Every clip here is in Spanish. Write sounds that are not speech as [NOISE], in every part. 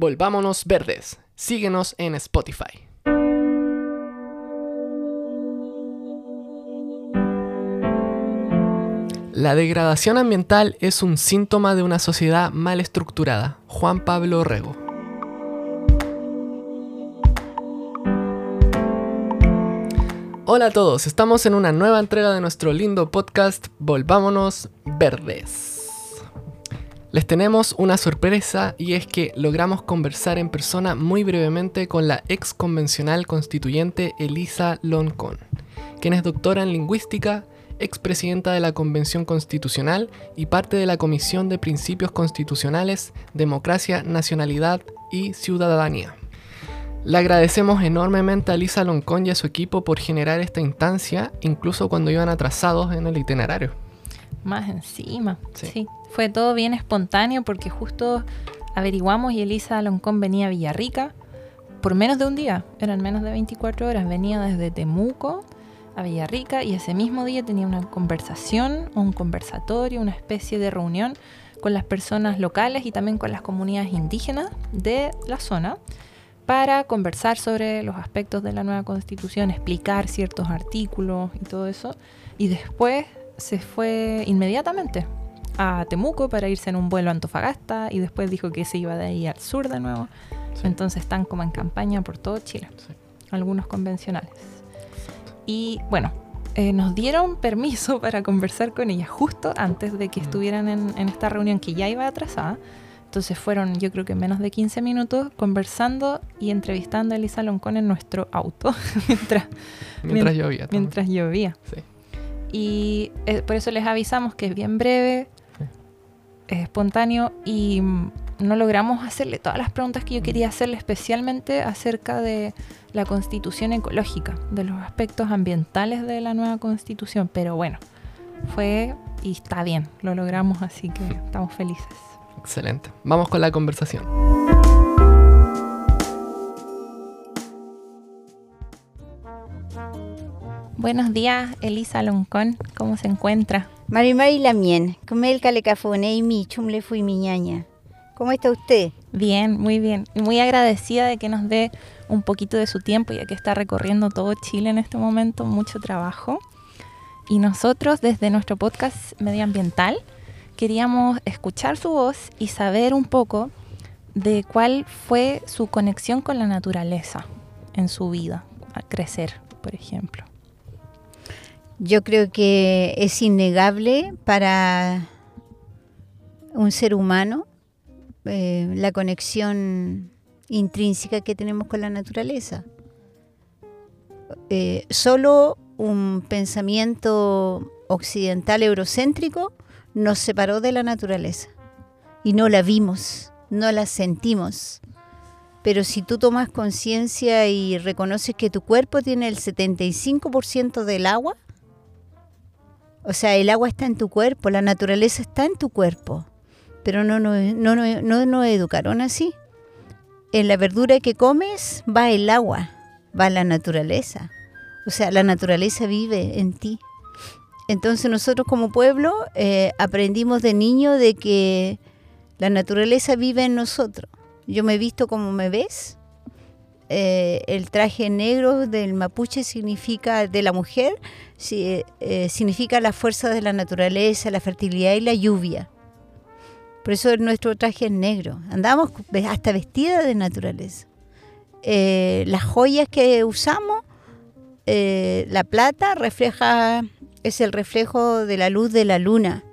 Volvámonos Verdes. Síguenos en Spotify. La degradación ambiental es un síntoma de una sociedad mal estructurada. Juan Pablo Rego. Hola a todos, estamos en una nueva entrega de nuestro lindo podcast Volvámonos Verdes. Les tenemos una sorpresa y es que logramos conversar en persona muy brevemente con la ex convencional constituyente Elisa Loncón, quien es doctora en lingüística, expresidenta de la Convención Constitucional y parte de la Comisión de Principios Constitucionales, Democracia, Nacionalidad y Ciudadanía. Le agradecemos enormemente a Lisa Loncón y a su equipo por generar esta instancia, incluso cuando iban atrasados en el itinerario. Más encima, sí. Fue todo bien espontáneo porque justo averiguamos y Elisa Loncón venía a Villarrica por menos de un día, eran menos de 24 horas, venía desde Temuco a Villarrica y ese mismo día tenía una conversación un conversatorio, una especie de reunión con las personas locales y también con las comunidades indígenas de la zona para conversar sobre los aspectos de la nueva constitución, explicar ciertos artículos y todo eso. Y después se fue inmediatamente a Temuco para irse en un vuelo a Antofagasta y después dijo que se iba de ahí al sur de nuevo. Entonces están como en campaña por todo Chile, algunos convencionales. Y bueno, eh, nos dieron permiso [LAUGHS] para conversar con ella justo antes de que mm. estuvieran en, esta reunión que ya iba atrasada. Entonces fueron, yo creo que menos de 15 minutos conversando y entrevistando a Elisa Loncón en nuestro auto [LAUGHS] mientras, mientras llovía. Mientras llovía. Sí. Y eh, por eso les avisamos que es bien breve, es espontáneo y mm, no logramos hacerle todas las preguntas que yo quería hacerle, especialmente acerca de la constitución ecológica, de los aspectos ambientales de la nueva constitución. Pero bueno, fue y está bien, lo logramos, así que estamos felices. Excelente. Vamos con la conversación. Buenos días, Elisa Loncón. ¿Cómo se encuentra? Marimari Lamien, el calecafone y mi chumle fui mi ñaña. ¿Cómo está usted? Bien, muy bien. Y muy agradecida de que nos dé un poquito de su tiempo, ya que está recorriendo todo Chile en este momento, mucho trabajo. Y nosotros, desde nuestro podcast medioambiental, queríamos escuchar su voz y saber un poco de cuál fue su conexión con la naturaleza en su vida, al crecer, por ejemplo. Yo creo que es innegable para un ser humano eh, la conexión intrínseca que tenemos con la naturaleza. Eh, solo un pensamiento occidental eurocéntrico nos separó de la naturaleza y no la vimos, no la sentimos. Pero si tú tomas conciencia y reconoces que tu cuerpo tiene el 75% del agua, o sea, el agua está en tu cuerpo, la naturaleza está en tu cuerpo pero no nos no, no, no, educaron así. En la verdura que comes va el agua, va la naturaleza. O sea, la naturaleza vive en ti. Entonces nosotros como pueblo eh, aprendimos de niño de que la naturaleza vive en nosotros. Yo me he visto como me ves. Eh, el traje negro del mapuche significa de la mujer, eh, significa la fuerza de la naturaleza, la fertilidad y la lluvia. Por eso nuestro traje es negro. Andamos hasta vestida de naturaleza. Eh, las joyas que usamos, la plata refleja, es el reflejo de la luz de la luna.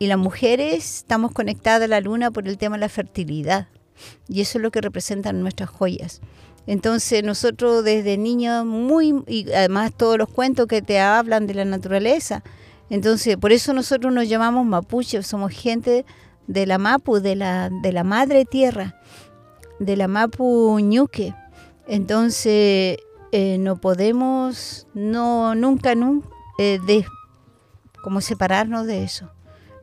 Y las mujeres estamos conectadas a la luna por el tema de la fertilidad. Y eso es lo que representan nuestras joyas. Entonces nosotros desde niños muy, y además todos los cuentos que te hablan de la naturaleza, entonces, por eso nosotros nos llamamos mapuche, somos gente de la Mapu, de la, de la madre tierra, de la Mapu Ñuque. Entonces, eh, no podemos, no, nunca, nunca, eh, de, como separarnos de eso.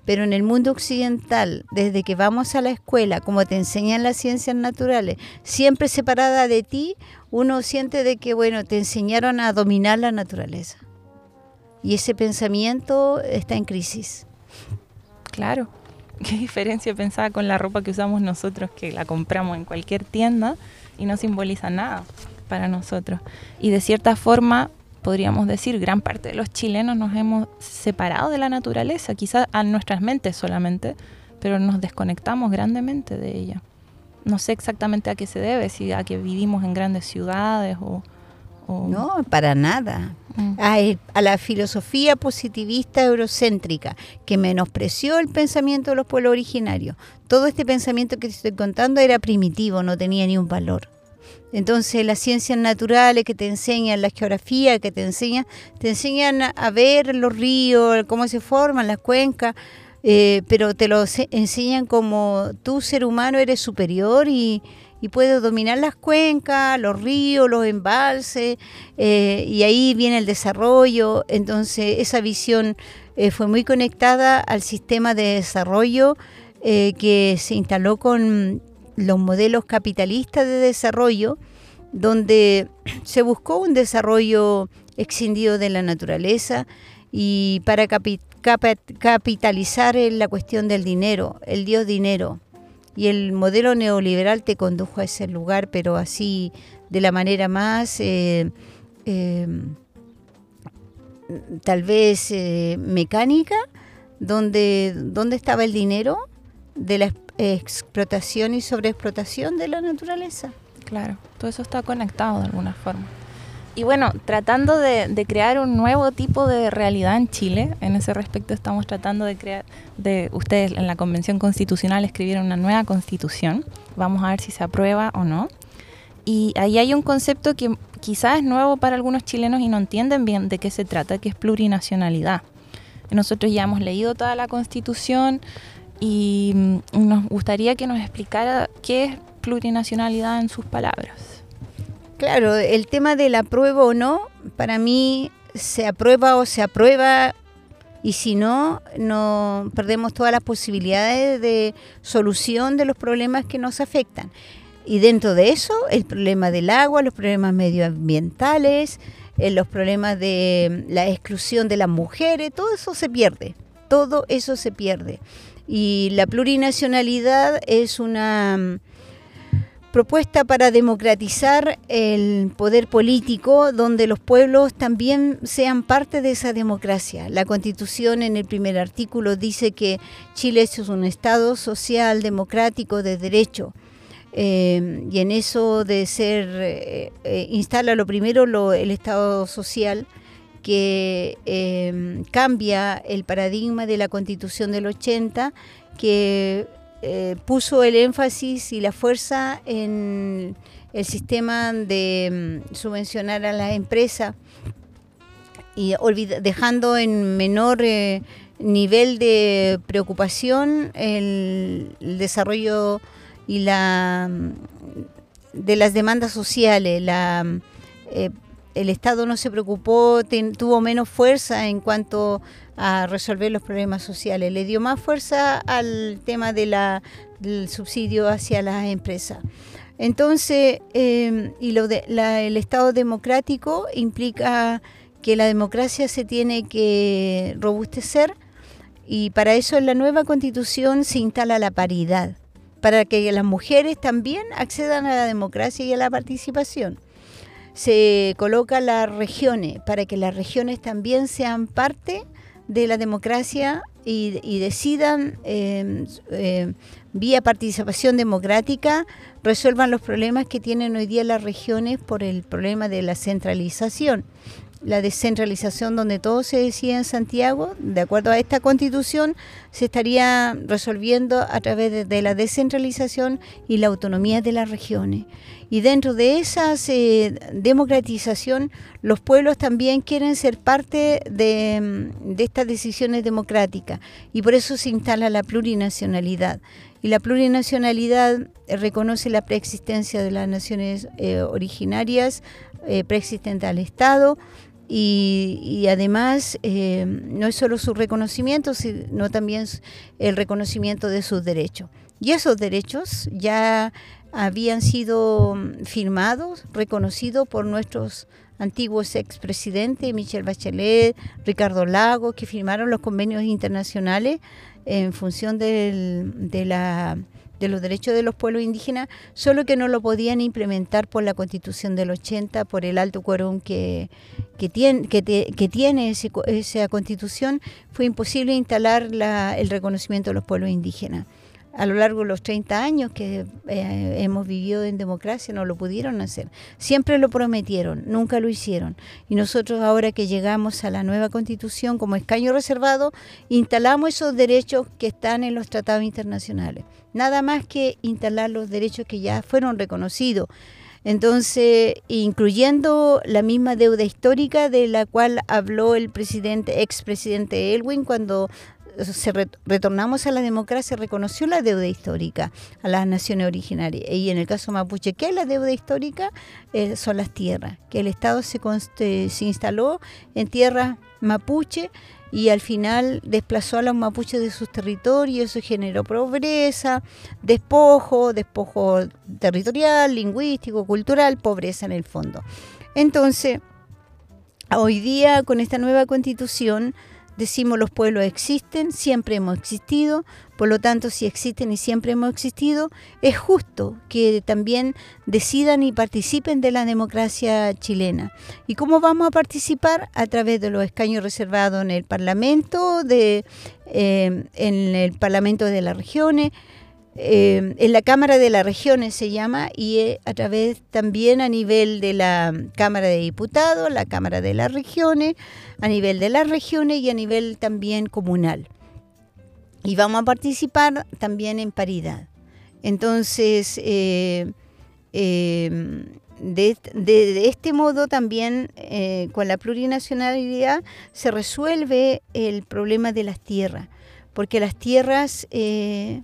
Pero en el mundo occidental, desde que vamos a la escuela, como te enseñan las ciencias naturales, siempre separada de ti, uno siente de que, bueno, te enseñaron a dominar la naturaleza y ese pensamiento está en crisis. Claro. [LAUGHS] ¿Qué diferencia pensaba con la ropa que usamos nosotros, que la compramos en cualquier tienda y no simboliza nada para nosotros? Y de cierta forma, podríamos decir, gran parte de los chilenos nos hemos separado de la naturaleza, quizás a nuestras mentes solamente, pero nos desconectamos grandemente de ella. No sé exactamente a qué se debe, si a que vivimos en grandes ciudades o... No, para nada. Mm. A, la filosofía positivista eurocéntrica que menospreció el pensamiento de los pueblos originarios. Todo este pensamiento que te estoy contando era primitivo, no tenía ni un valor. Entonces las ciencias naturales que te enseñan, la geografía que te enseñan, te enseñan a ver los ríos, cómo se forman las cuencas, eh, pero te lo enseñan como tú ser humano eres superior y, puedes dominar las cuencas, los ríos, los embalses, eh, y ahí viene el desarrollo. Entonces esa visión eh, fue muy conectada al sistema de desarrollo que se instaló con los modelos capitalistas de desarrollo, donde se buscó un desarrollo extendido de la naturaleza y para capitalizar en la cuestión del dinero, el dios dinero. Y el modelo neoliberal te condujo a ese lugar, pero así de la manera más, eh, eh, tal vez eh, mecánica, donde, donde estaba el dinero de la explotación y sobreexplotación de la naturaleza. Claro, todo eso está conectado de alguna forma. Y bueno, tratando de, crear un nuevo tipo de realidad en Chile, en ese respecto estamos tratando de crear, de ustedes en la Convención Constitucional escribieron una nueva constitución, vamos a ver si se aprueba o no. Y ahí hay un concepto que quizás es nuevo para algunos chilenos y no entienden bien de qué se trata, que es plurinacionalidad. Nosotros ya hemos leído toda la constitución y mm, nos gustaría que nos explicara qué es plurinacionalidad en sus palabras. Claro, el tema del apruebo o no, para mí se aprueba o se aprueba y si no, no perdemos todas las posibilidades de solución de los problemas que nos afectan. Y dentro de eso, el problema del agua, los problemas medioambientales, eh, los problemas de la exclusión de las mujeres, todo eso se pierde, todo eso se pierde. Y la plurinacionalidad es una propuesta para democratizar el poder político, donde los pueblos también sean parte de esa democracia. La Constitución en el primer artículo dice que Chile es un Estado social, democrático, de derecho. Eh, y en eso de ser, eh, eh, instala lo primero el Estado social, que cambia el paradigma de la Constitución del 80, que eh, puso el énfasis y la fuerza en el sistema de mm, subvencionar a las empresas y dejando en menor eh, nivel de preocupación el, desarrollo y la mm, de las demandas sociales. La, eh, el Estado no se preocupó, tuvo menos fuerza en cuanto a resolver los problemas sociales. Le dio más fuerza al tema de la, del subsidio hacia las empresas. Entonces, em, y lo de, el Estado democrático implica que la democracia se tiene que robustecer y para eso en la nueva constitución se instala la paridad, para que las mujeres también accedan a la democracia y a la participación. Se coloca las regiones para que las regiones también sean parte de la democracia y, decidan em, em, vía participación democrática resuelvan los problemas que tienen hoy día las regiones por el problema de la centralización. La descentralización donde todo se decide en Santiago, de acuerdo a esta constitución, se estaría resolviendo a través de la descentralización y la autonomía de las regiones. Y dentro de esa eh, democratización, los pueblos también quieren ser parte de, mm, estas decisiones democráticas y por eso se instala la plurinacionalidad. Y la plurinacionalidad eh, reconoce la preexistencia de las naciones eh, originarias, preexistentes al Estado, y, además no es solo su reconocimiento, sino también el reconocimiento de sus derechos. Y esos derechos ya habían sido mm, firmados, reconocidos por nuestros antiguos expresidentes, Michelle Bachelet, Ricardo Lago, que firmaron los convenios internacionales en función de la de los derechos de los pueblos indígenas, solo que no lo podían implementar por la constitución del 80, por el alto quórum que, que, tiene, que, tiene esa constitución, fue imposible instalar el reconocimiento de los pueblos indígenas a lo largo de los 30 años que eh, hemos vivido en democracia no lo pudieron hacer. Siempre lo prometieron, nunca lo hicieron. Y nosotros ahora que llegamos a la nueva constitución como escaño reservado, instalamos esos derechos que están en los tratados internacionales. Nada más que instalar los derechos que ya fueron reconocidos. Entonces, incluyendo la misma deuda histórica de la cual habló el presidente, expresidente Elwin cuando se retornamos a la democracia, reconoció la deuda histórica a las naciones originarias. Y en el caso mapuche, ¿qué es la deuda histórica? Eh, son las tierras, que el Estado se, se instaló en tierras mapuche y al final desplazó a los mapuches de sus territorios, eso generó pobreza, despojo, despojo territorial, lingüístico, cultural, pobreza en el fondo. Entonces, hoy día con esta nueva constitución, decimos los pueblos existen, siempre hemos existido, por lo tanto si existen y siempre hemos existido, es justo que también decidan y participen de la democracia chilena. ¿Y cómo vamos a participar? A través de los escaños reservados en el Parlamento, de, eh, en el Parlamento de las regiones, eh, en la Cámara de las Regiones se llama, y eh, a través también a nivel de la Cámara de Diputados, la Cámara de las Regiones, a nivel de las regiones y a nivel también comunal. Y vamos a participar también en paridad. Entonces, eh, de, este modo también con la plurinacionalidad se resuelve el problema de las tierras, porque las tierras eh,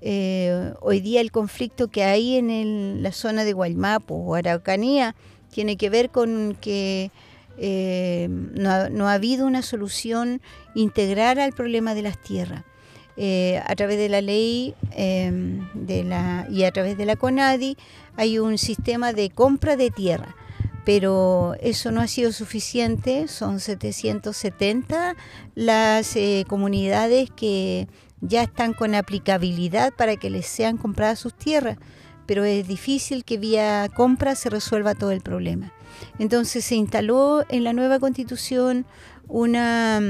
hoy día el conflicto que hay en la zona de Guaymapo o Araucanía tiene que ver con que eh, no, ha, habido una solución integral al problema de las tierras. Eh, a través de la ley la, y a través de la CONADI hay un sistema de compra de tierra, pero eso no ha sido suficiente, son 770 las comunidades que ya están con aplicabilidad para que les sean compradas sus tierras, pero es difícil que vía compra se resuelva todo el problema. Entonces se instaló en la nueva constitución una,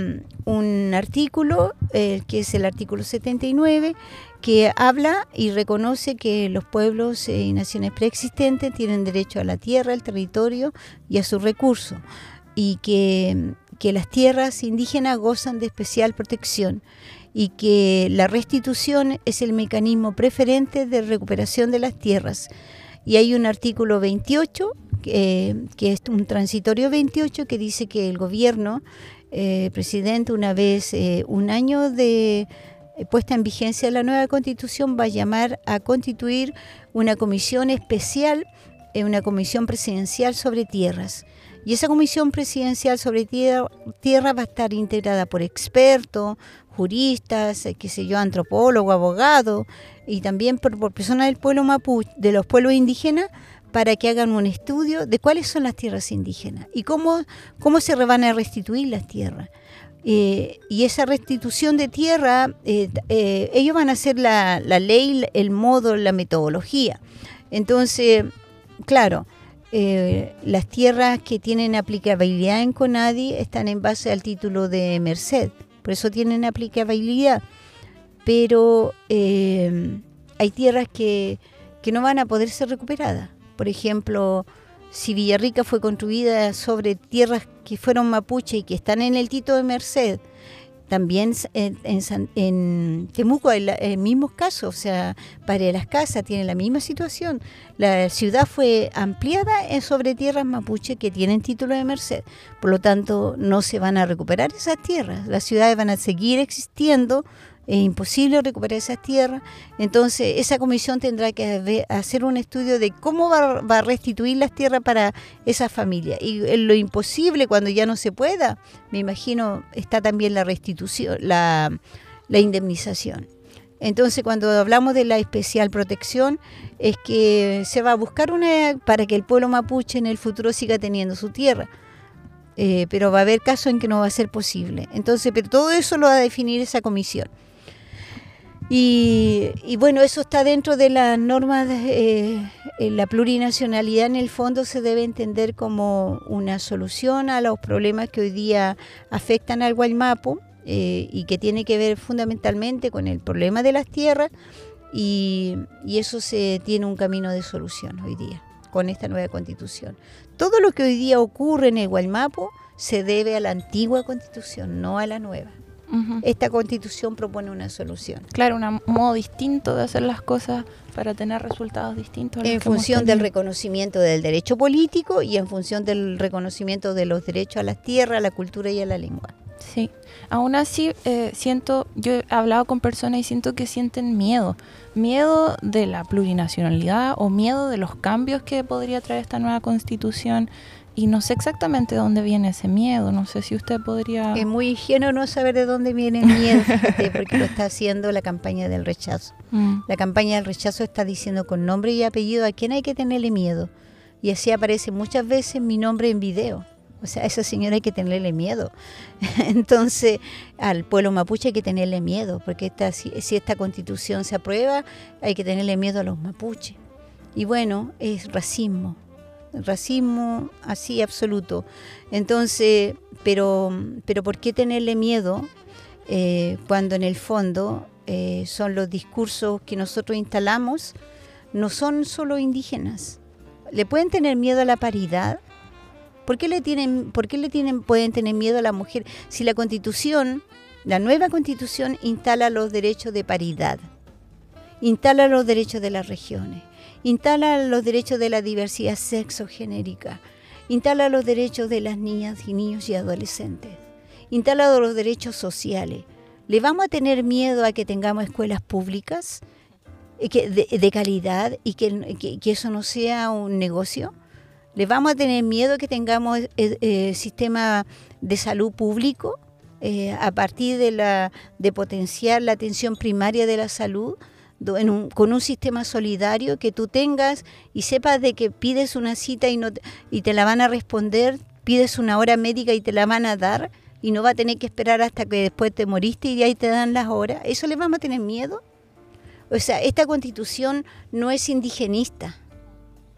un artículo, eh, que es el artículo 79, que habla y reconoce que los pueblos y naciones preexistentes tienen derecho a la tierra, al territorio y a sus recursos, y que, que las tierras indígenas gozan de especial protección y que la restitución es el mecanismo preferente de recuperación de las tierras. Y hay un artículo 28, que es un transitorio 28, que dice que el gobierno, eh, presidente, una vez eh, un año de eh, puesta en vigencia la nueva constitución, va a llamar a constituir una comisión especial, una comisión presidencial sobre tierras. Y esa comisión presidencial sobre tierra, tierra va a estar integrada por expertos, juristas, eh, qué sé yo, antropólogos, abogados y también por, personas del pueblo mapuche, de los pueblos indígenas, para que hagan un estudio de cuáles son las tierras indígenas y cómo, cómo se van a restituir las tierras. Eh, y esa restitución de tierra, eh, ellos van a hacer la, la, ley, el modo, la metodología. Entonces, claro, las tierras que tienen aplicabilidad en CONADI están en base al título de Merced por eso tienen aplicabilidad. Pero eh, hay tierras que, que no van a poder ser recuperadas. Por ejemplo, si Villarrica fue construida sobre tierras que fueron mapuche y que están en el Tito de Merced, también en, en, Temuco hay el mismo caso, o sea, para las Casas tiene la misma situación. La ciudad fue ampliada sobre tierras mapuche que tienen título de merced, por lo tanto no se van a recuperar esas tierras. Las ciudades van a seguir existiendo es imposible recuperar esas tierras. Entonces, esa comisión tendrá que hacer un estudio de cómo va, a restituir las tierras para esa familia. Y en lo imposible, cuando ya no se pueda, me imagino, está también la restitución, la, indemnización. Entonces, cuando hablamos de la especial protección, es que se va a buscar una para que el pueblo mapuche en el futuro siga teniendo su tierra. Eh, pero va a haber casos en que no va a ser posible. Entonces, pero todo eso lo va a definir esa comisión. Y, bueno, eso está dentro de las normas, eh, la plurinacionalidad en el fondo se debe entender como una solución a los problemas que hoy día afectan al Guaymapo eh, y que tiene que ver fundamentalmente con el problema de las tierras y, eso se tiene un camino de solución hoy día con esta nueva constitución. Todo lo que hoy día ocurre en el Guaymapo se debe a la antigua constitución, no a la nueva. Esta constitución propone una solución. Claro, un modo distinto de hacer las cosas para tener resultados distintos. En función del reconocimiento del derecho político y en función del reconocimiento de los derechos a las tierras, a la cultura y a la lengua. Sí, aún así eh, siento, yo he hablado con personas y siento que sienten miedo, miedo de la plurinacionalidad o miedo de los cambios que podría traer esta nueva constitución y no sé exactamente de dónde viene ese miedo, no sé si usted podría... Es muy ingenuo no saber de dónde viene el miedo, porque lo está haciendo la campaña del rechazo. [LAUGHS] Mm. La campaña del rechazo está diciendo con nombre y apellido a quién hay que tenerle miedo. Y así aparece muchas veces mi nombre en video. O sea, a esa señora hay que tenerle miedo. [LAUGHS] Entonces, al pueblo mapuche hay que tenerle miedo, porque esta, si, esta constitución se aprueba, hay que tenerle miedo a los mapuches. Y bueno, es racismo, racismo así absoluto. Entonces, pero, pero ¿por qué tenerle miedo eh, cuando en el fondo eh, son los discursos que nosotros instalamos, no son solo indígenas? ¿Le pueden tener miedo a la paridad? ¿Por qué le tienen, por qué le tienen, pueden tener miedo a la mujer si la constitución, la nueva constitución instala los derechos de paridad, instala los derechos de las regiones, instala los derechos de la diversidad sexogenérica, instala los derechos de las niñas y niños y adolescentes, instala los derechos sociales. ¿Le vamos a tener miedo a que tengamos escuelas públicas de, calidad y que eso no sea un negocio? ¿Le vamos a tener miedo que tengamos eh, eh, sistema de salud público eh, a partir de potenciar la atención primaria de la salud? Con un sistema solidario que tú tengas y sepas de que pides una cita y, no y te la van a responder, pides una hora médica y te la van a dar y no va a tener que esperar hasta que después te moriste y ahí te dan las horas. ¿Eso le vamos a tener miedo? O sea, esta constitución no es indigenista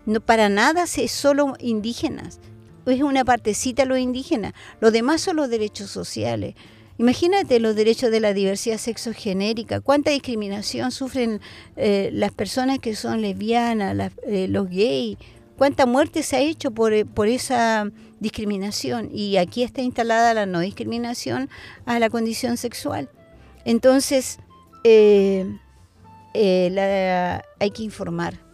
no, para nada es solo indígenas. Es una partecita los indígenas. Lo demás son los derechos sociales. Imagínate los derechos de la diversidad sexogenérica. ¿Cuánta discriminación sufren eh, las personas que son lesbianas, eh, los gays? ¿Cuánta muerte se ha hecho por, eh, por esa discriminación? Y aquí está instalada la no discriminación a la condición sexual. Entonces, hay que informar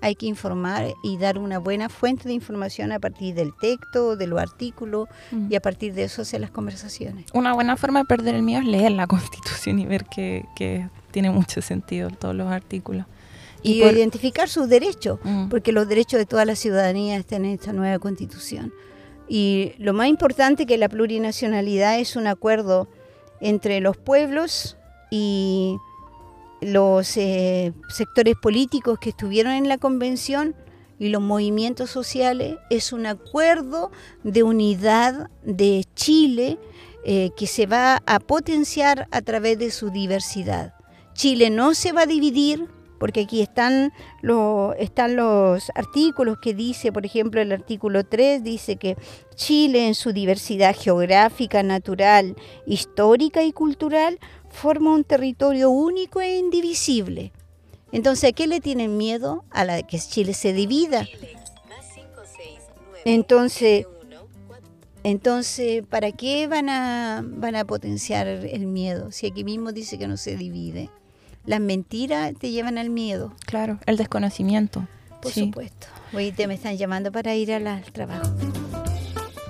hay que informar y dar una buena fuente de información a partir del texto, de los artículos y a partir de eso hacer las conversaciones. Una buena forma de perder el miedo es leer la [LAUGHS] Constitución y ver que, tiene mucho sentido todos los artículos. Y, identificar sus derechos, mm. porque los derechos de toda la ciudadanía están en esta nueva Constitución. Y lo más importante que la plurinacionalidad es un acuerdo entre los pueblos y los eh, sectores políticos que estuvieron en la convención y los movimientos sociales es un acuerdo de unidad de Chile eh, que se va a potenciar a través de su diversidad. Chile no se va a dividir porque aquí están, están los artículos que dice, por ejemplo, el artículo 3 dice que Chile en su diversidad geográfica, natural, histórica y cultural forma un territorio único e indivisible. Entonces, ¿a qué le tienen miedo? A la que Chile se divida. Entonces, entonces, ¿para qué van a, van a potenciar el miedo? Si aquí mismo dice que no se divide. Las mentiras te llevan al miedo. Claro, el desconocimiento. Por supuesto. Hoy te me están llamando para ir al trabajo.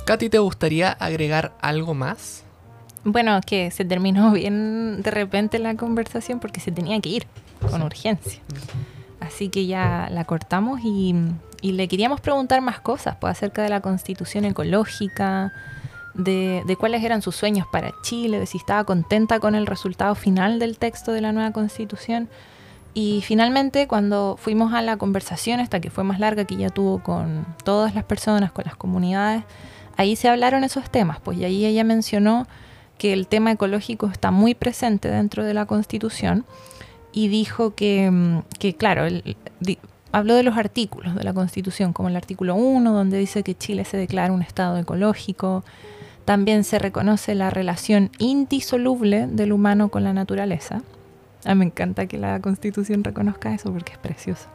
Katy, ¿te gustaría agregar algo más? Bueno, que se terminó [LAUGHS] bien de repente la conversación porque se tenía que ir con urgencia. Así que ya la cortamos y, le queríamos preguntar más cosas pues, acerca de la constitución ecológica, de, de, cuáles eran sus sueños para Chile, de si estaba contenta con el resultado final del texto de la nueva constitución. Y finalmente, cuando fuimos a la conversación, esta que fue más larga, que ya tuvo con todas las personas, con las comunidades, ahí se hablaron esos temas, pues y ahí ella mencionó que el tema ecológico está muy presente dentro de la Constitución y dijo que, mm, que claro, habló de los artículos de la Constitución, como el artículo 1, donde dice que Chile se declara un Estado ecológico, también se reconoce la relación indisoluble del humano con la naturaleza, a ah, me encanta que la Constitución reconozca eso porque es precioso.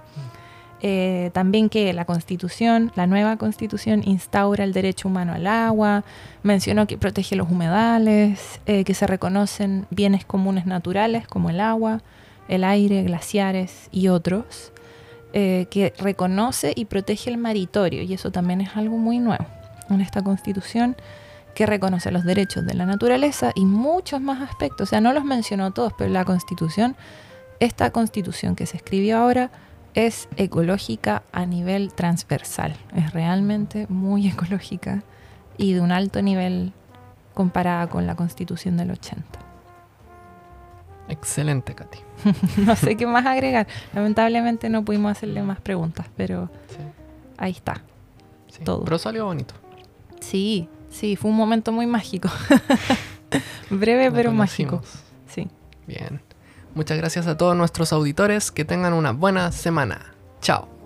Eh, también que la Constitución, la nueva Constitución, instaura el derecho humano al agua, mencionó que protege los humedales, eh, que se reconocen bienes comunes naturales como el agua, el aire, glaciares y otros, eh, que reconoce y protege el maritorio, y eso también es algo muy nuevo en esta Constitución que reconoce los derechos de la naturaleza y muchos más aspectos. O sea, no los mencionó todos, pero la constitución, esta constitución que se escribió ahora, es ecológica a nivel transversal. Es realmente muy [LAUGHS] ecológica y de un alto nivel comparada con la constitución del 80. Excelente, Katy. [LAUGHS] no sé qué más agregar. Lamentablemente no pudimos hacerle más preguntas, pero ahí está. Todo. Pero salió bonito. Sí, Sí, fue un momento muy mágico. [LAUGHS] Breve pero mágico. Sí. Bien. Muchas gracias a todos nuestros auditores. Que tengan una buena semana. Chao.